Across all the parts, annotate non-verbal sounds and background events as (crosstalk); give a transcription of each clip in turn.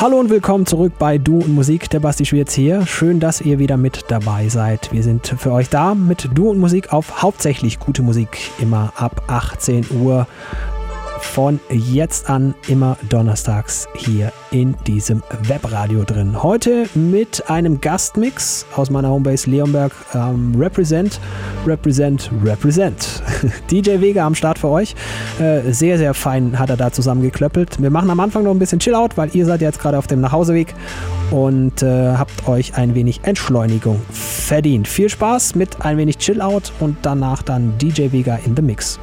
Hallo und willkommen zurück bei Du und Musik. Der Basti Schwierz hier. Schön, dass ihr wieder mit dabei seid. Wir sind für euch da mit Du und Musik auf hauptsächlich gute Musik. Immer ab 18 Uhr von jetzt an immer donnerstags hier in diesem Webradio drin. Heute mit einem Gastmix aus meiner Homebase Leonberg. Ähm, represent, represent, represent. (laughs) DJ Vega am Start für euch. Äh, sehr, sehr fein hat er da zusammengeklöppelt. Wir machen am Anfang noch ein bisschen Chill-Out, weil ihr seid jetzt gerade auf dem Nachhauseweg und äh, habt euch ein wenig Entschleunigung verdient. Viel Spaß mit ein wenig Chill-Out und danach dann DJ Vega in the Mix.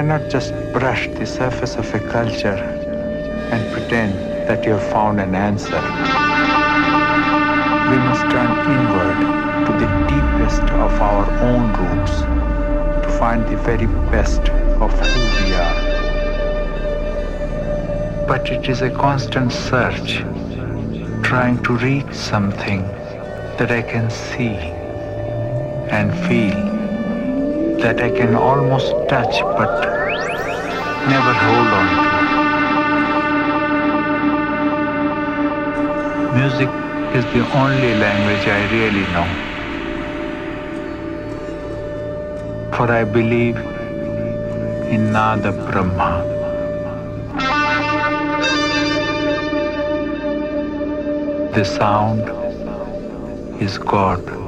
Cannot just brush the surface of a culture and pretend that you have found an answer. We must turn inward to the deepest of our own roots to find the very best of who we are. But it is a constant search, trying to reach something that I can see and feel that I can almost touch but never hold on to. Music is the only language I really know. For I believe in Nada Brahma. The sound is God.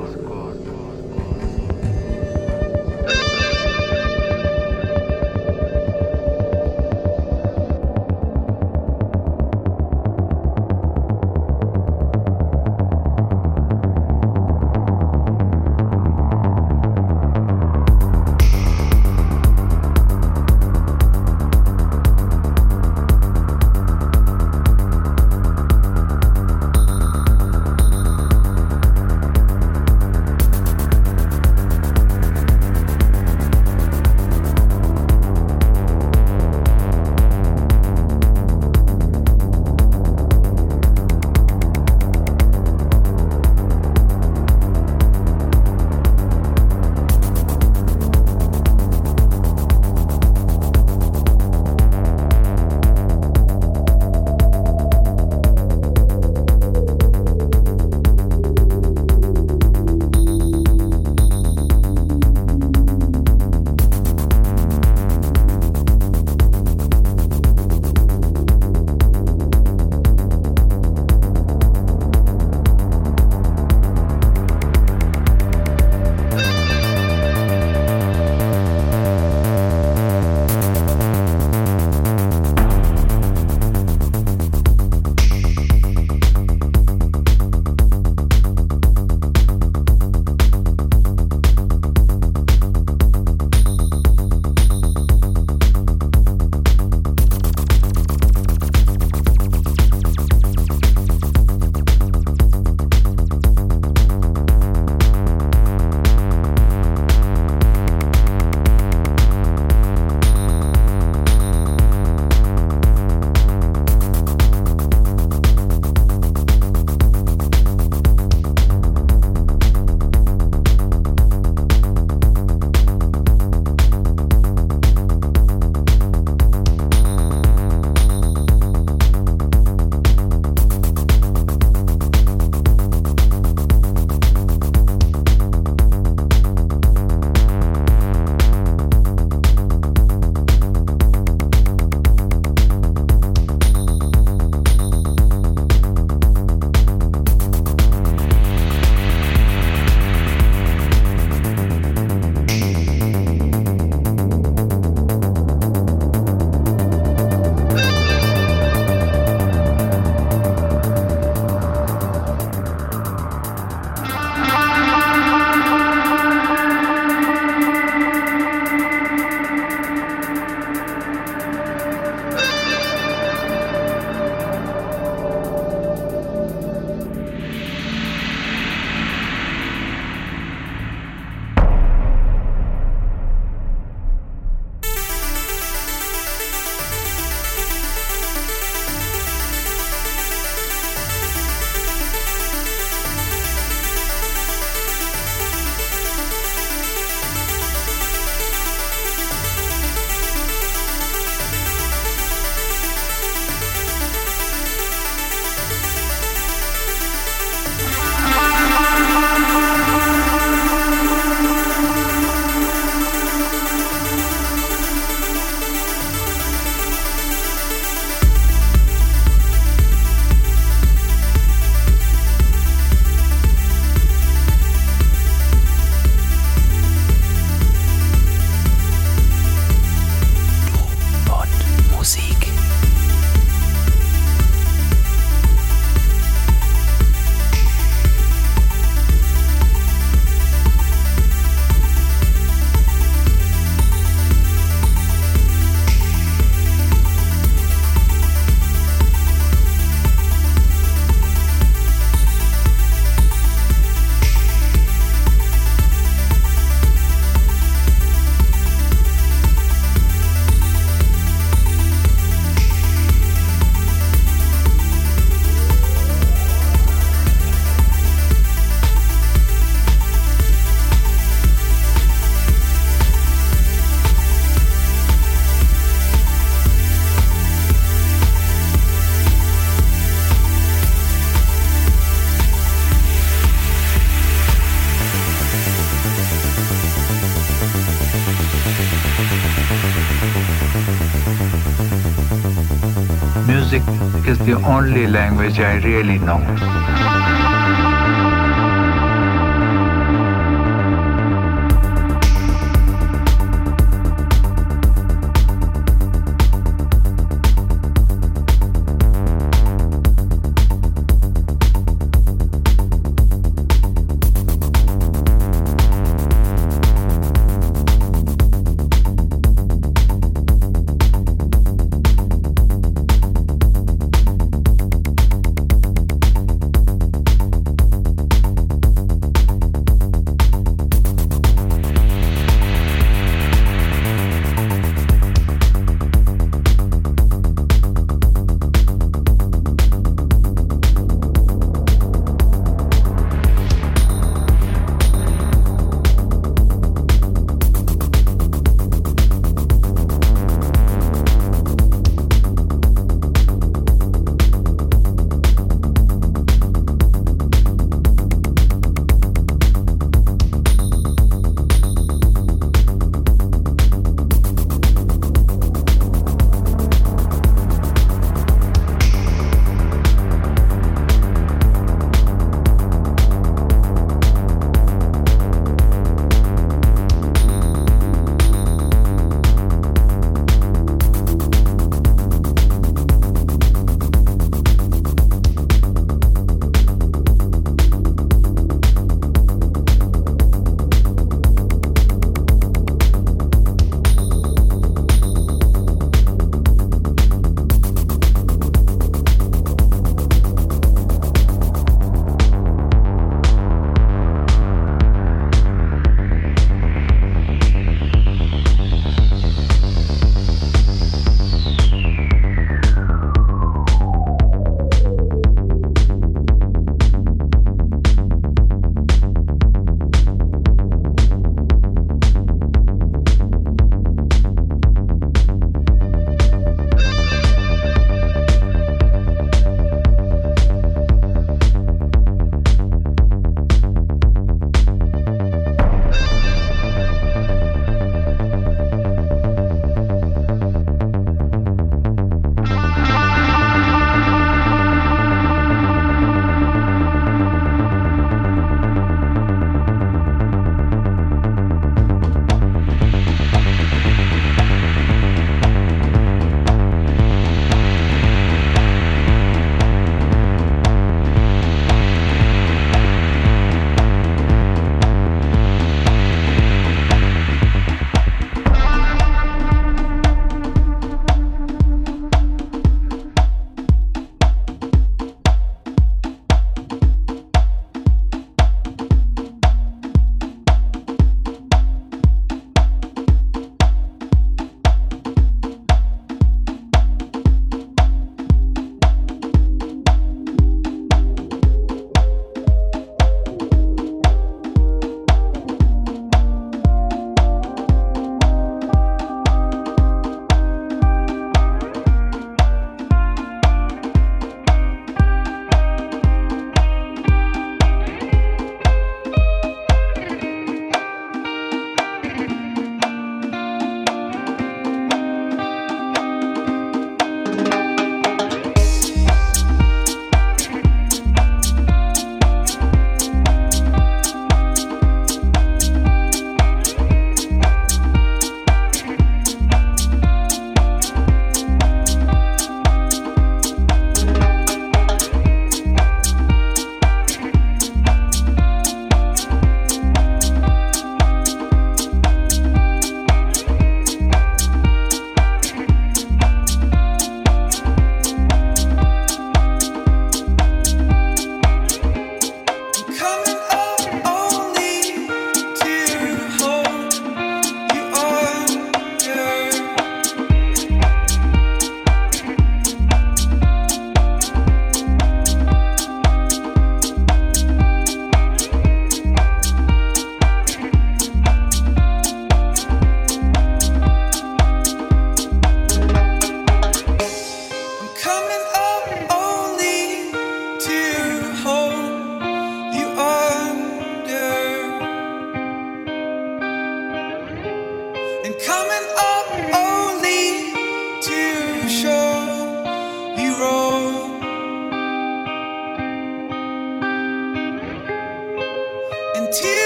The only language I really know.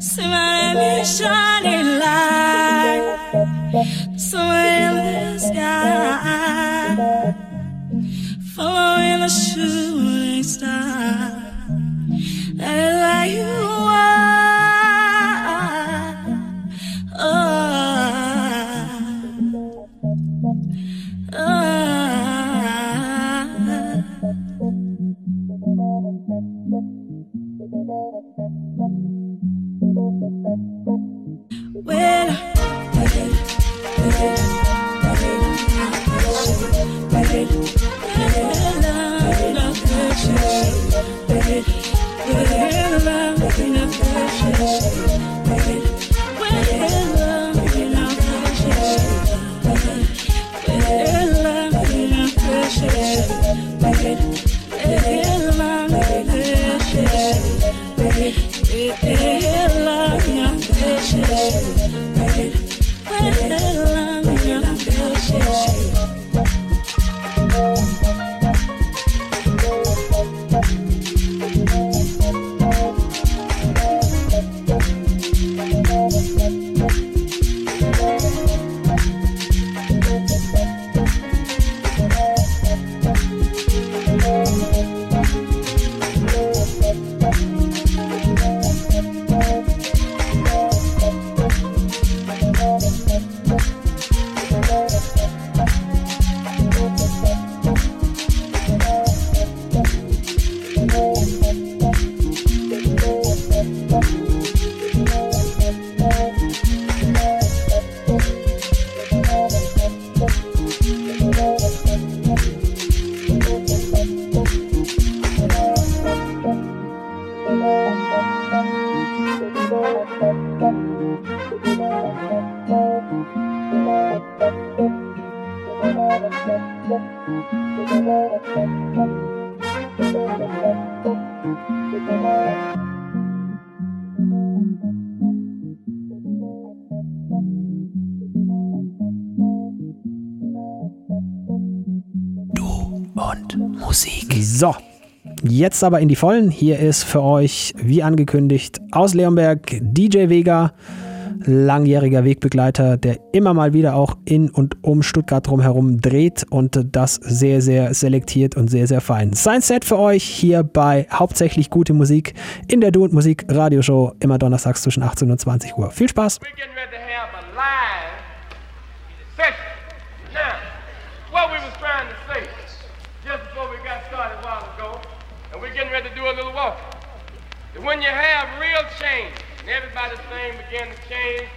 すまん jetzt aber in die Vollen. Hier ist für euch, wie angekündigt, aus Leonberg DJ Vega, langjähriger Wegbegleiter, der immer mal wieder auch in und um Stuttgart drumherum dreht und das sehr, sehr selektiert und sehr, sehr fein. Sein Set für euch hier bei hauptsächlich gute Musik in der Du und Musik Radioshow, immer donnerstags zwischen 18 und 20 Uhr. Viel Spaß! When you have real change, and everybody's thing begins to change,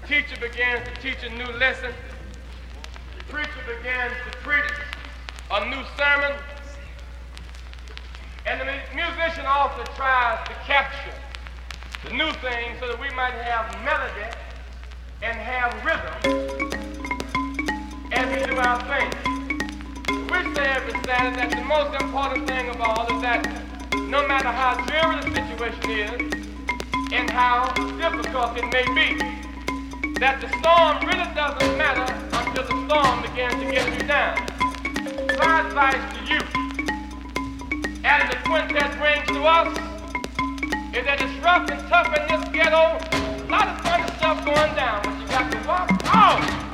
the teacher begins to teach a new lesson, the preacher begins to preach a new sermon, and the musician also tries to capture the new thing so that we might have melody and have rhythm as we do our thing. We say every Saturday that the most important thing of all is that no matter how dreary the situation is and how difficult it may be, that the storm really doesn't matter until the storm begins to get you down. My advice to you, as the quintet brings to us, is that it's rough and tough in this ghetto. A lot of funny stuff going down, but you got to walk on.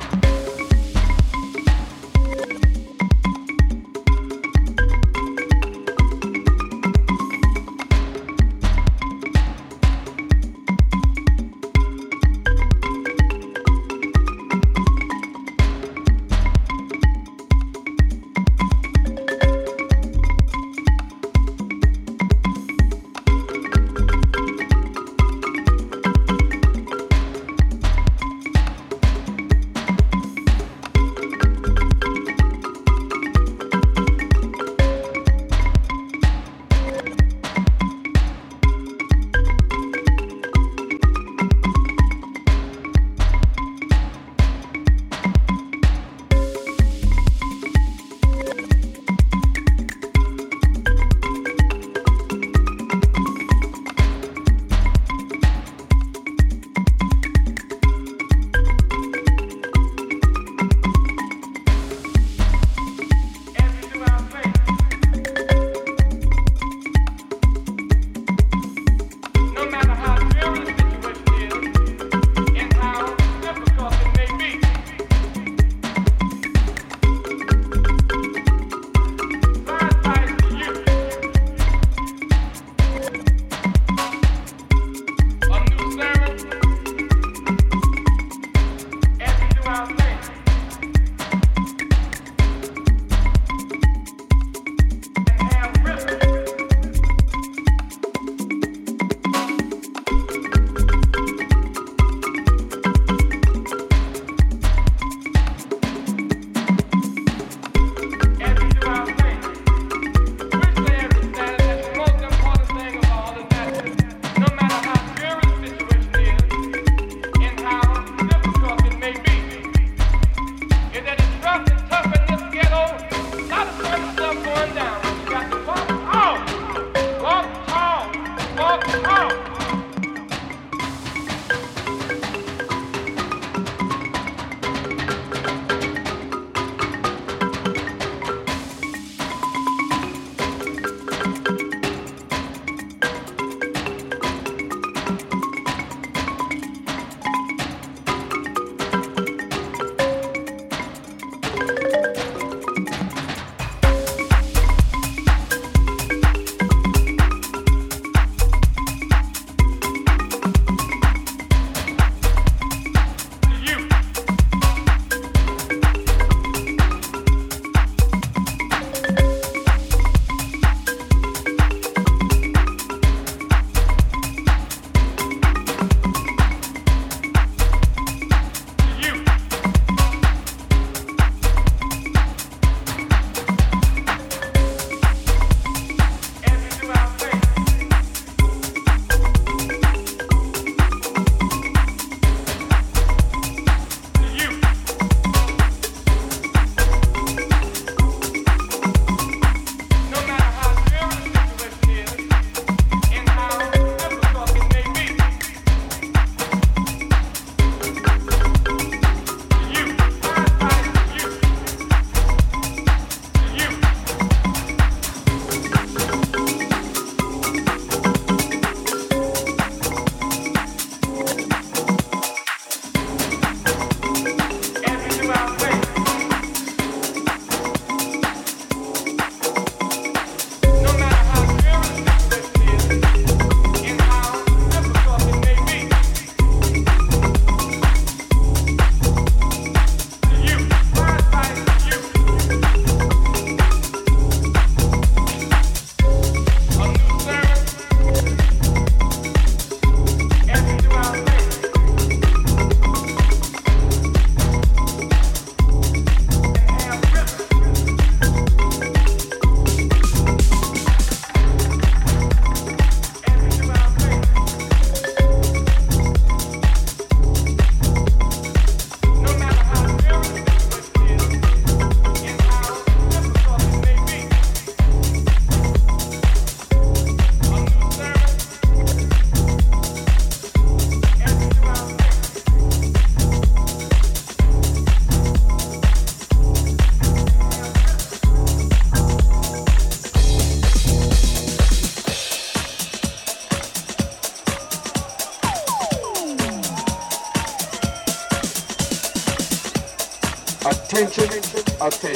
Attention.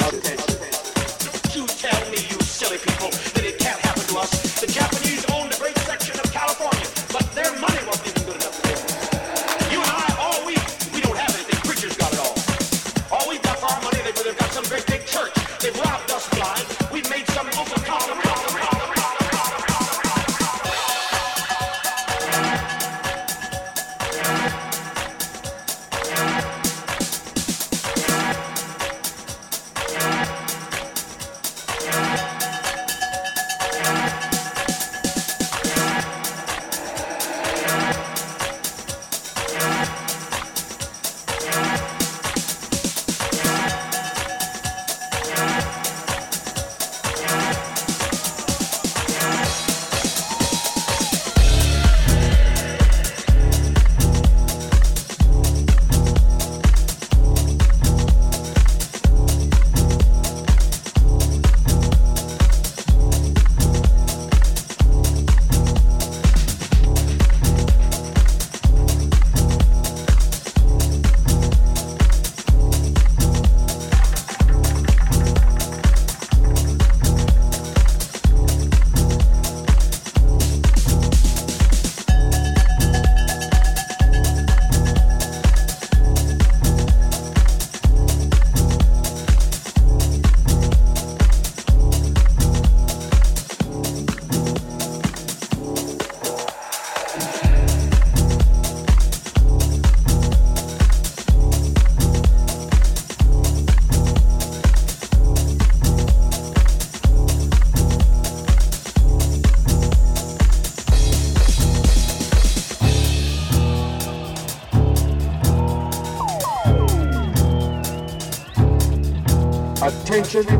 Attention,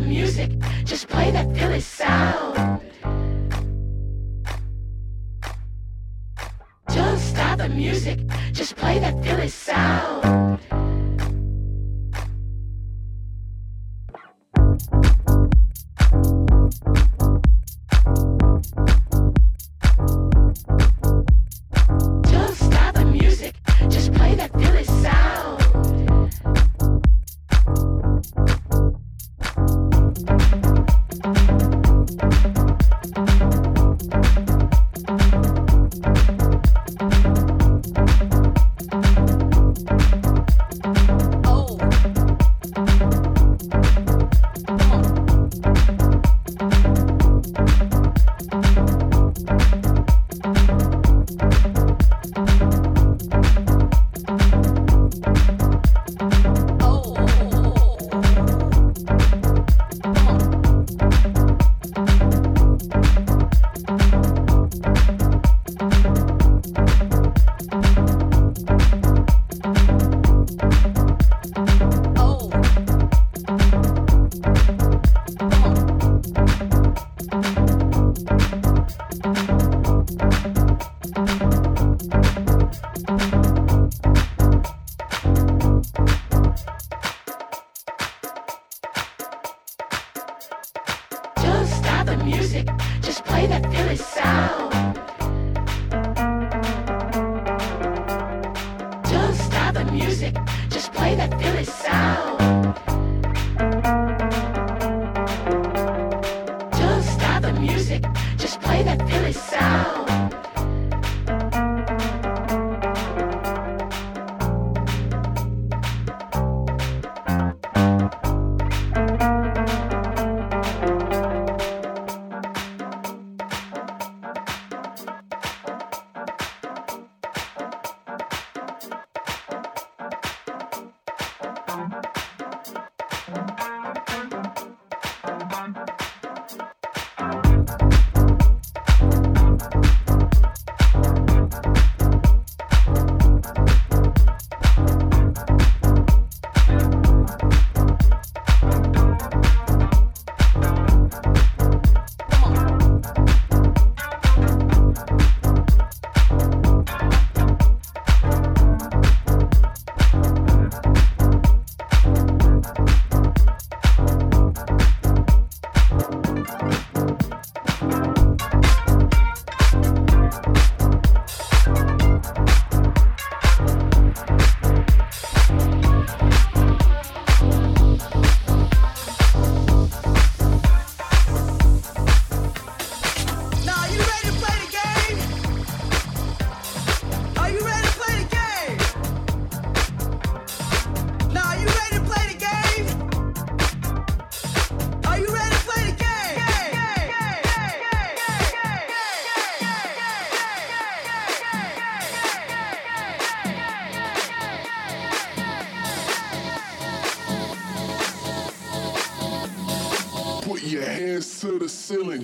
the music. Just play that Philly sound. Don't stop the music. Just play that Philly sound.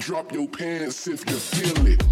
drop your pants if you feel it.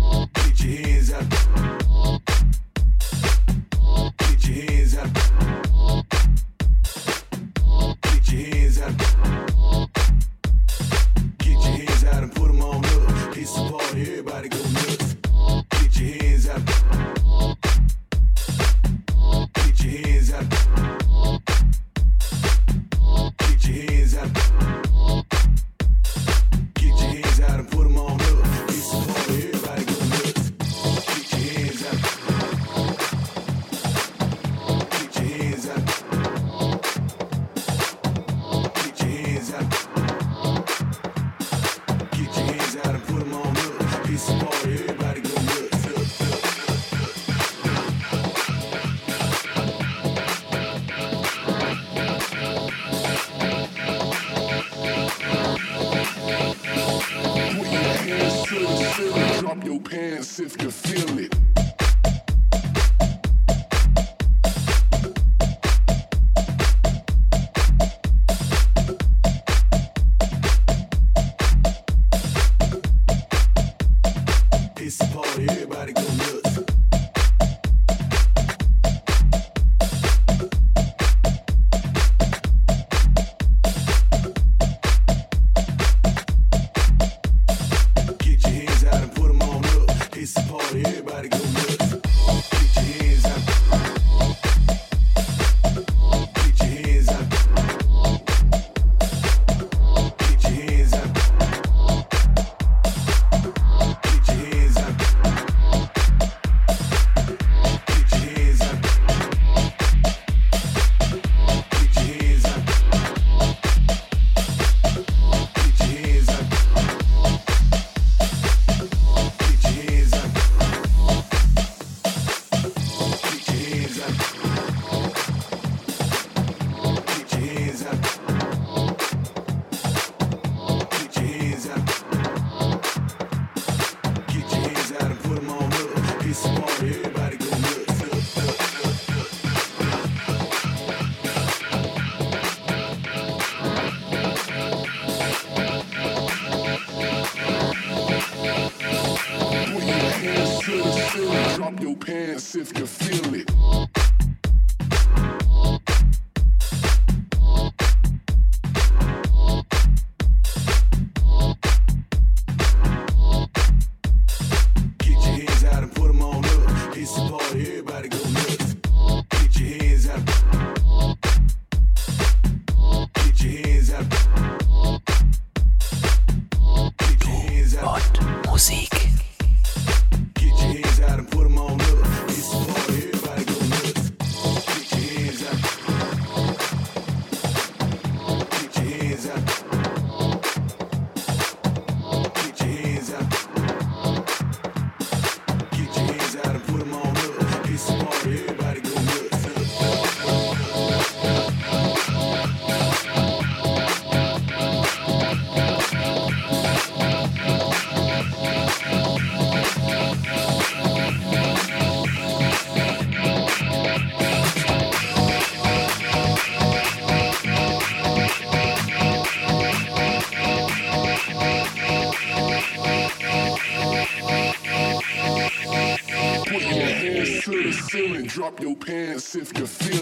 Pants if you feel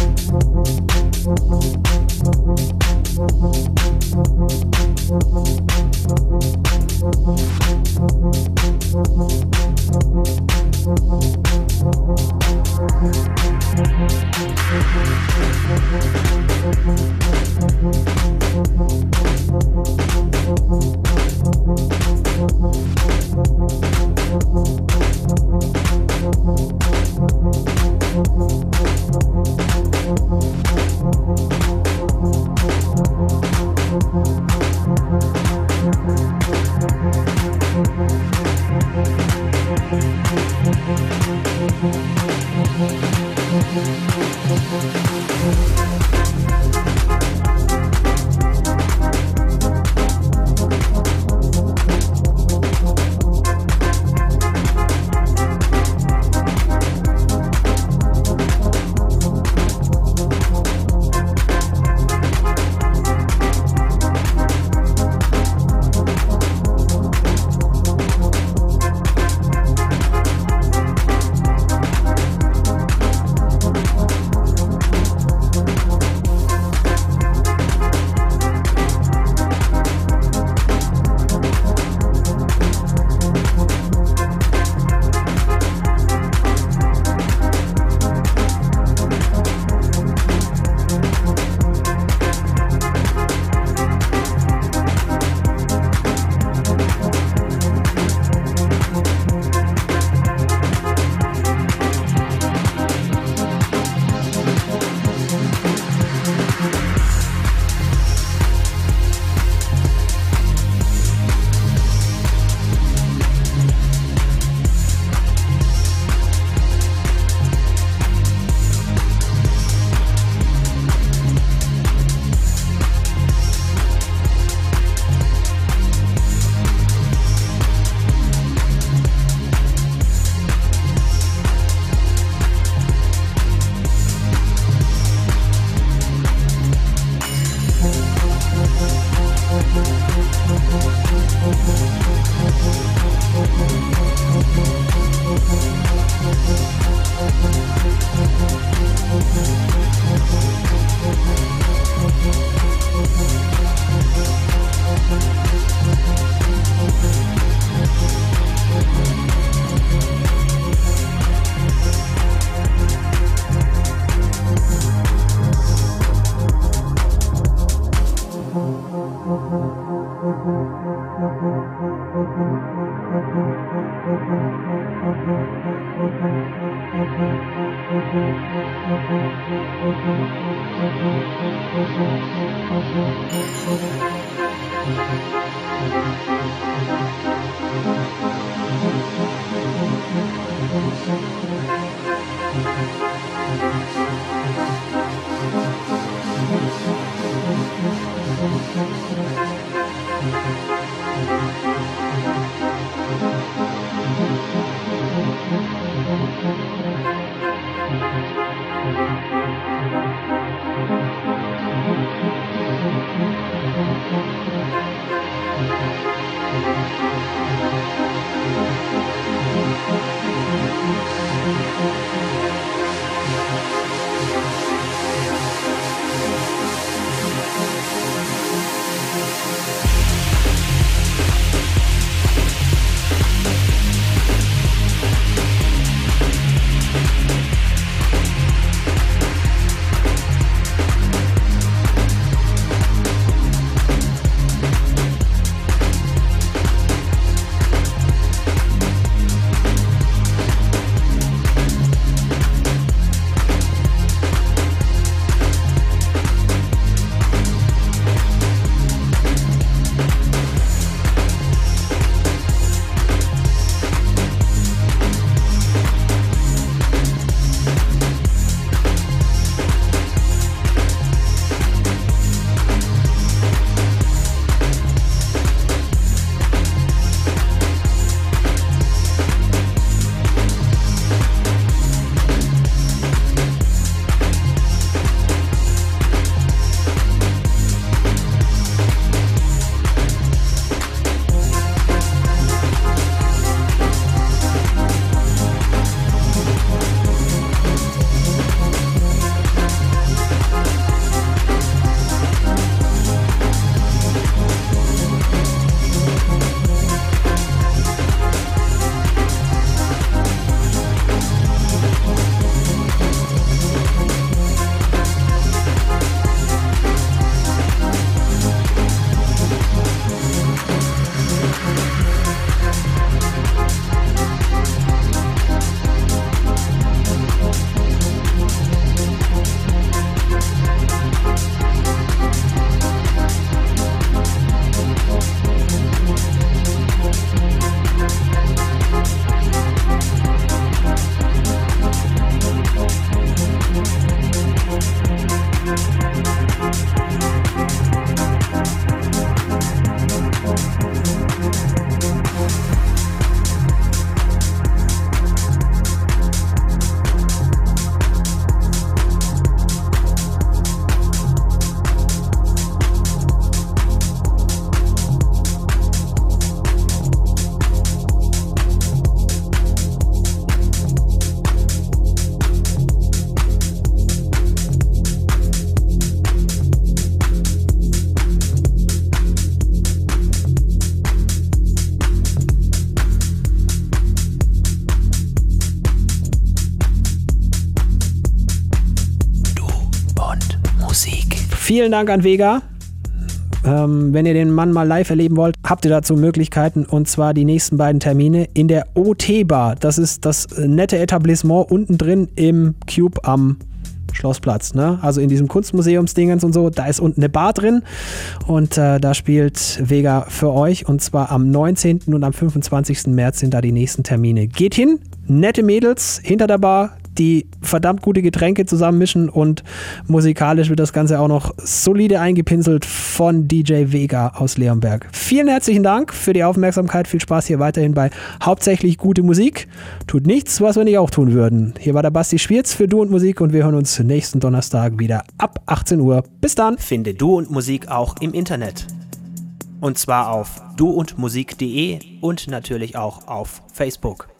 Vielen Dank an Vega. Ähm, wenn ihr den Mann mal live erleben wollt, habt ihr dazu Möglichkeiten und zwar die nächsten beiden Termine in der OT Bar. Das ist das nette Etablissement unten drin im Cube am Schlossplatz, ne? Also in diesem Kunstmuseumsdingens und so, da ist unten eine Bar drin und äh, da spielt Vega für euch und zwar am 19. und am 25. März sind da die nächsten Termine. Geht hin, nette Mädels hinter der Bar, die verdammt gute Getränke zusammenmischen und musikalisch wird das Ganze auch noch solide eingepinselt von DJ Vega aus Leonberg. Vielen herzlichen Dank für die Aufmerksamkeit. Viel Spaß hier weiterhin bei hauptsächlich gute Musik. Tut nichts, was wir nicht auch tun würden. Hier war der Basti Schwierz für Du und Musik und wir hören uns nächsten Donnerstag wieder ab 18 Uhr. Bis dann. Finde Du und Musik auch im Internet. Und zwar auf duundmusik.de und natürlich auch auf Facebook.